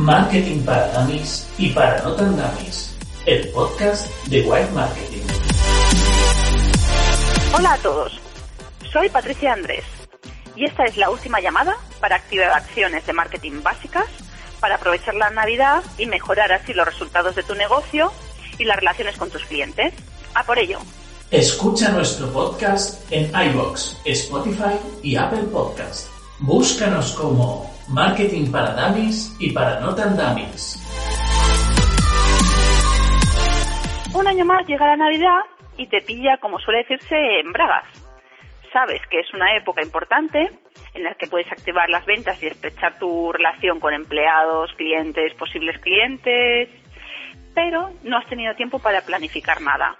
Marketing para Dummies y para no tan dummies, el podcast de White Marketing. Hola a todos, soy Patricia Andrés y esta es la última llamada para activar acciones de marketing básicas para aprovechar la Navidad y mejorar así los resultados de tu negocio y las relaciones con tus clientes. A por ello. Escucha nuestro podcast en iBox, Spotify y Apple Podcast. Búscanos como Marketing para Dummies y para no tan dummies. Un año más llega la Navidad y te pilla, como suele decirse, en bragas. Sabes que es una época importante en la que puedes activar las ventas y estrechar tu relación con empleados, clientes, posibles clientes, pero no has tenido tiempo para planificar nada.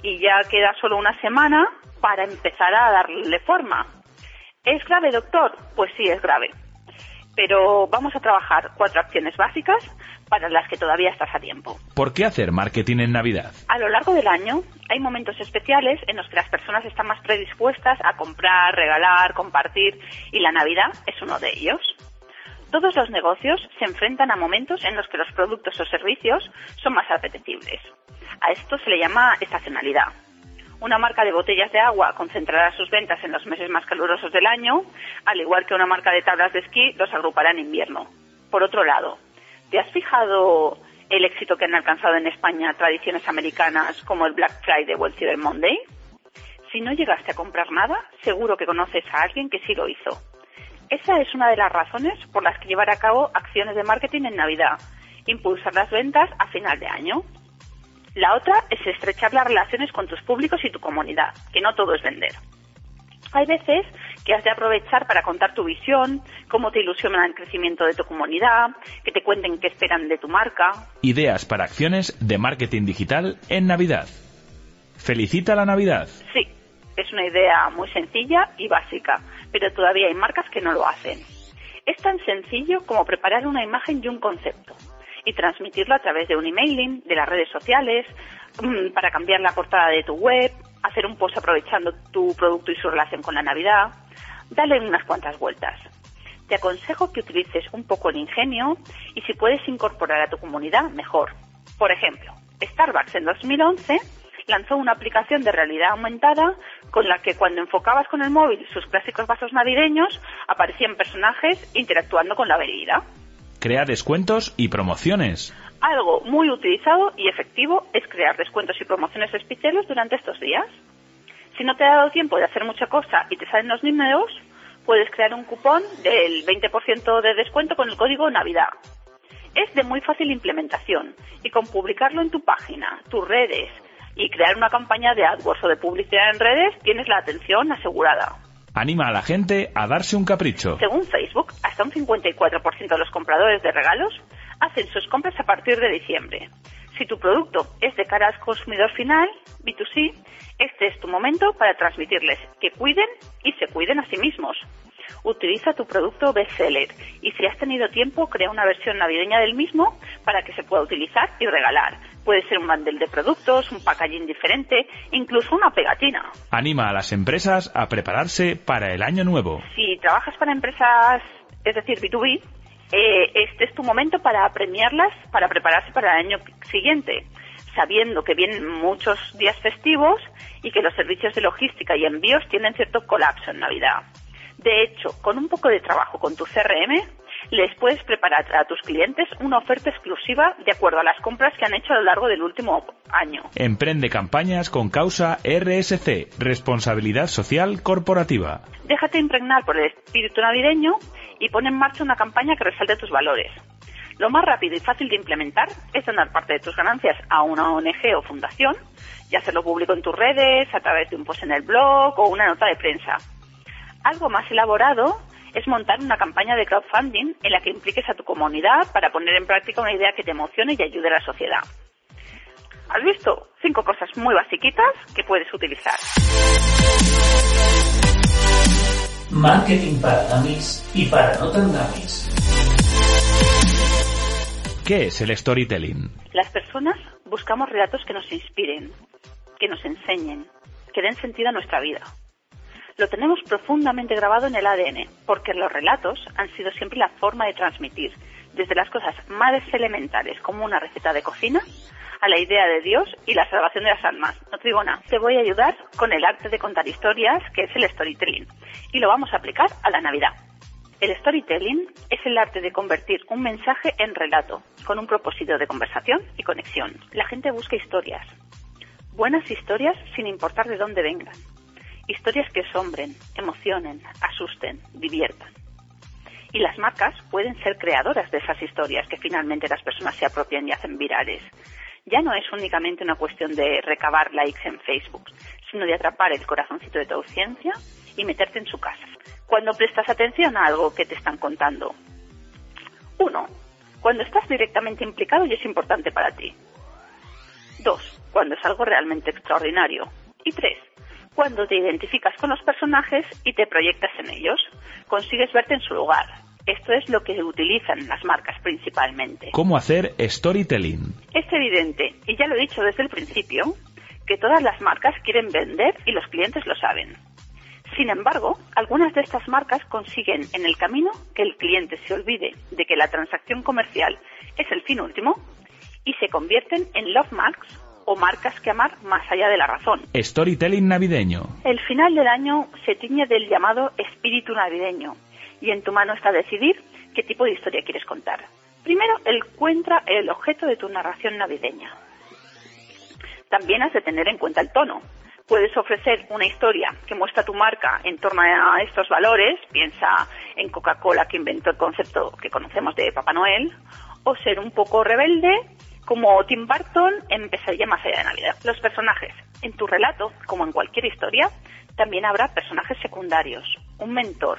Y ya queda solo una semana para empezar a darle forma. ¿Es grave, doctor? Pues sí, es grave. Pero vamos a trabajar cuatro acciones básicas para las que todavía estás a tiempo. ¿Por qué hacer marketing en Navidad? A lo largo del año hay momentos especiales en los que las personas están más predispuestas a comprar, regalar, compartir y la Navidad es uno de ellos. Todos los negocios se enfrentan a momentos en los que los productos o servicios son más apetecibles. A esto se le llama estacionalidad. Una marca de botellas de agua concentrará sus ventas en los meses más calurosos del año, al igual que una marca de tablas de esquí los agrupará en invierno. Por otro lado, ¿te has fijado el éxito que han alcanzado en España tradiciones americanas como el Black Friday o el Cyber Monday? Si no llegaste a comprar nada, seguro que conoces a alguien que sí lo hizo. Esa es una de las razones por las que llevar a cabo acciones de marketing en Navidad, impulsar las ventas a final de año. La otra es estrechar las relaciones con tus públicos y tu comunidad, que no todo es vender. Hay veces que has de aprovechar para contar tu visión, cómo te ilusiona el crecimiento de tu comunidad, que te cuenten qué esperan de tu marca. Ideas para acciones de marketing digital en Navidad. Felicita la Navidad. Sí, es una idea muy sencilla y básica, pero todavía hay marcas que no lo hacen. Es tan sencillo como preparar una imagen y un concepto y transmitirlo a través de un emailing, de las redes sociales, mm, para cambiar la portada de tu web, hacer un post aprovechando tu producto y su relación con la Navidad. Dale unas cuantas vueltas. Te aconsejo que utilices un poco el ingenio y si puedes incorporar a tu comunidad, mejor. Por ejemplo, Starbucks en 2011 lanzó una aplicación de realidad aumentada con la que cuando enfocabas con el móvil sus clásicos vasos navideños aparecían personajes interactuando con la bebida. Crea descuentos y promociones. Algo muy utilizado y efectivo es crear descuentos y promociones especiales durante estos días. Si no te ha dado tiempo de hacer mucha cosa y te salen los números, puedes crear un cupón del 20% de descuento con el código Navidad. Es de muy fácil implementación y con publicarlo en tu página, tus redes y crear una campaña de AdWords o de publicidad en redes tienes la atención asegurada. Anima a la gente a darse un capricho. Según Facebook, hasta un 54% de los compradores de regalos hacen sus compras a partir de diciembre. Si tu producto es de cara al consumidor final, B2C, este es tu momento para transmitirles que cuiden y se cuiden a sí mismos. Utiliza tu producto bestseller y si has tenido tiempo, crea una versión navideña del mismo para que se pueda utilizar y regalar. Puede ser un bundle de productos, un packaging diferente, incluso una pegatina. Anima a las empresas a prepararse para el año nuevo. Si trabajas para empresas, es decir, B2B, eh, este es tu momento para premiarlas, para prepararse para el año siguiente, sabiendo que vienen muchos días festivos y que los servicios de logística y envíos tienen cierto colapso en Navidad. De hecho, con un poco de trabajo con tu CRM, les puedes preparar a tus clientes una oferta exclusiva de acuerdo a las compras que han hecho a lo largo del último año. Emprende campañas con causa RSC, Responsabilidad Social Corporativa. Déjate impregnar por el espíritu navideño y pon en marcha una campaña que resalte tus valores. Lo más rápido y fácil de implementar es donar parte de tus ganancias a una ONG o fundación y hacerlo público en tus redes, a través de un post en el blog o una nota de prensa. Algo más elaborado es montar una campaña de crowdfunding en la que impliques a tu comunidad para poner en práctica una idea que te emocione y ayude a la sociedad. ¿Has visto? Cinco cosas muy basiquitas que puedes utilizar. Marketing para dummies y para no tan dummies. ¿Qué es el storytelling? Las personas buscamos relatos que nos inspiren, que nos enseñen, que den sentido a nuestra vida. Lo tenemos profundamente grabado en el ADN, porque los relatos han sido siempre la forma de transmitir, desde las cosas más elementales como una receta de cocina a la idea de Dios y la salvación de las almas. No te te voy a ayudar con el arte de contar historias, que es el storytelling, y lo vamos a aplicar a la Navidad. El storytelling es el arte de convertir un mensaje en relato, con un propósito de conversación y conexión. La gente busca historias, buenas historias sin importar de dónde vengan. Historias que sombren, emocionen, asusten, diviertan. Y las marcas pueden ser creadoras de esas historias que finalmente las personas se apropian y hacen virales. Ya no es únicamente una cuestión de recabar likes en Facebook, sino de atrapar el corazoncito de tu audiencia y meterte en su casa cuando prestas atención a algo que te están contando. Uno, cuando estás directamente implicado y es importante para ti. Dos, cuando es algo realmente extraordinario. Y tres, cuando te identificas con los personajes y te proyectas en ellos, consigues verte en su lugar. Esto es lo que utilizan las marcas principalmente. ¿Cómo hacer storytelling? Es evidente, y ya lo he dicho desde el principio, que todas las marcas quieren vender y los clientes lo saben. Sin embargo, algunas de estas marcas consiguen en el camino que el cliente se olvide de que la transacción comercial es el fin último y se convierten en love marks o marcas que amar más allá de la razón. Storytelling navideño. El final del año se tiñe del llamado espíritu navideño y en tu mano está decidir qué tipo de historia quieres contar. Primero, encuentra el objeto de tu narración navideña. También has de tener en cuenta el tono puedes ofrecer una historia que muestra tu marca en torno a estos valores, piensa en Coca-Cola que inventó el concepto que conocemos de Papá Noel, o ser un poco rebelde como Tim Burton en más allá de Navidad. Los personajes. En tu relato, como en cualquier historia, también habrá personajes secundarios, un mentor,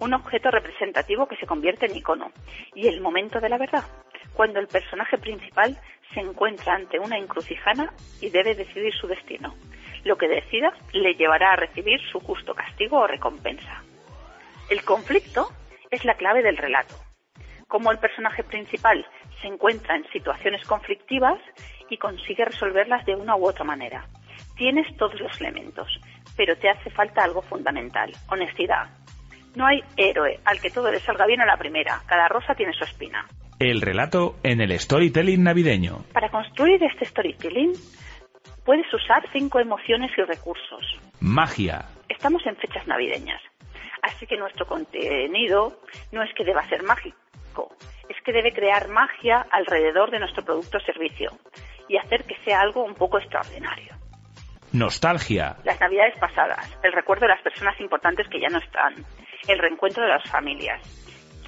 un objeto representativo que se convierte en icono y el momento de la verdad, cuando el personaje principal se encuentra ante una encrucijana y debe decidir su destino. Lo que decida le llevará a recibir su justo castigo o recompensa. El conflicto es la clave del relato. Como el personaje principal se encuentra en situaciones conflictivas y consigue resolverlas de una u otra manera. Tienes todos los elementos, pero te hace falta algo fundamental, honestidad. No hay héroe al que todo le salga bien a la primera, cada rosa tiene su espina. El relato en el storytelling navideño. Para construir este storytelling puedes usar cinco emociones y recursos. Magia. Estamos en fechas navideñas, así que nuestro contenido no es que deba ser mágico, es que debe crear magia alrededor de nuestro producto o servicio y hacer que sea algo un poco extraordinario. Nostalgia. Las navidades pasadas, el recuerdo de las personas importantes que ya no están, el reencuentro de las familias.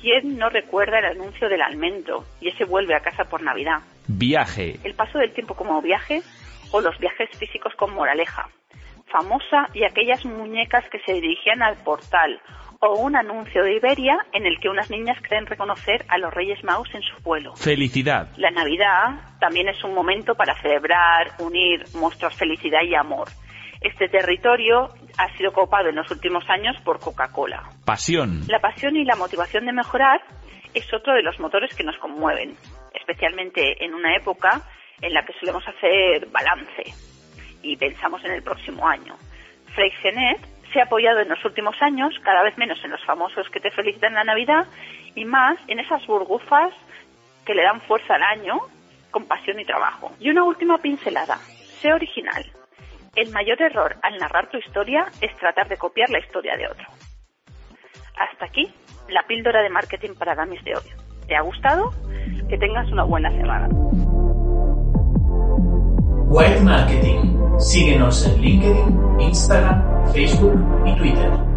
¿Quién no recuerda el anuncio del almendro y ese vuelve a casa por Navidad? Viaje. El paso del tiempo como viaje o los viajes físicos con moraleja, famosa y aquellas muñecas que se dirigían al portal, o un anuncio de Iberia en el que unas niñas creen reconocer a los Reyes Maus en su vuelo. Felicidad. La Navidad también es un momento para celebrar, unir, mostrar felicidad y amor. Este territorio ha sido copado en los últimos años por Coca-Cola. Pasión. La pasión y la motivación de mejorar es otro de los motores que nos conmueven, especialmente en una época en la que solemos hacer balance y pensamos en el próximo año. Freixenet se ha apoyado en los últimos años, cada vez menos en los famosos que te felicitan la Navidad y más en esas burgufas que le dan fuerza al año con pasión y trabajo. Y una última pincelada, sé original. El mayor error al narrar tu historia es tratar de copiar la historia de otro. Hasta aquí la píldora de marketing para damis de hoy. ¿Te ha gustado? Que tengas una buena semana. White Marketing. Síguenos en LinkedIn, Instagram, Facebook y Twitter.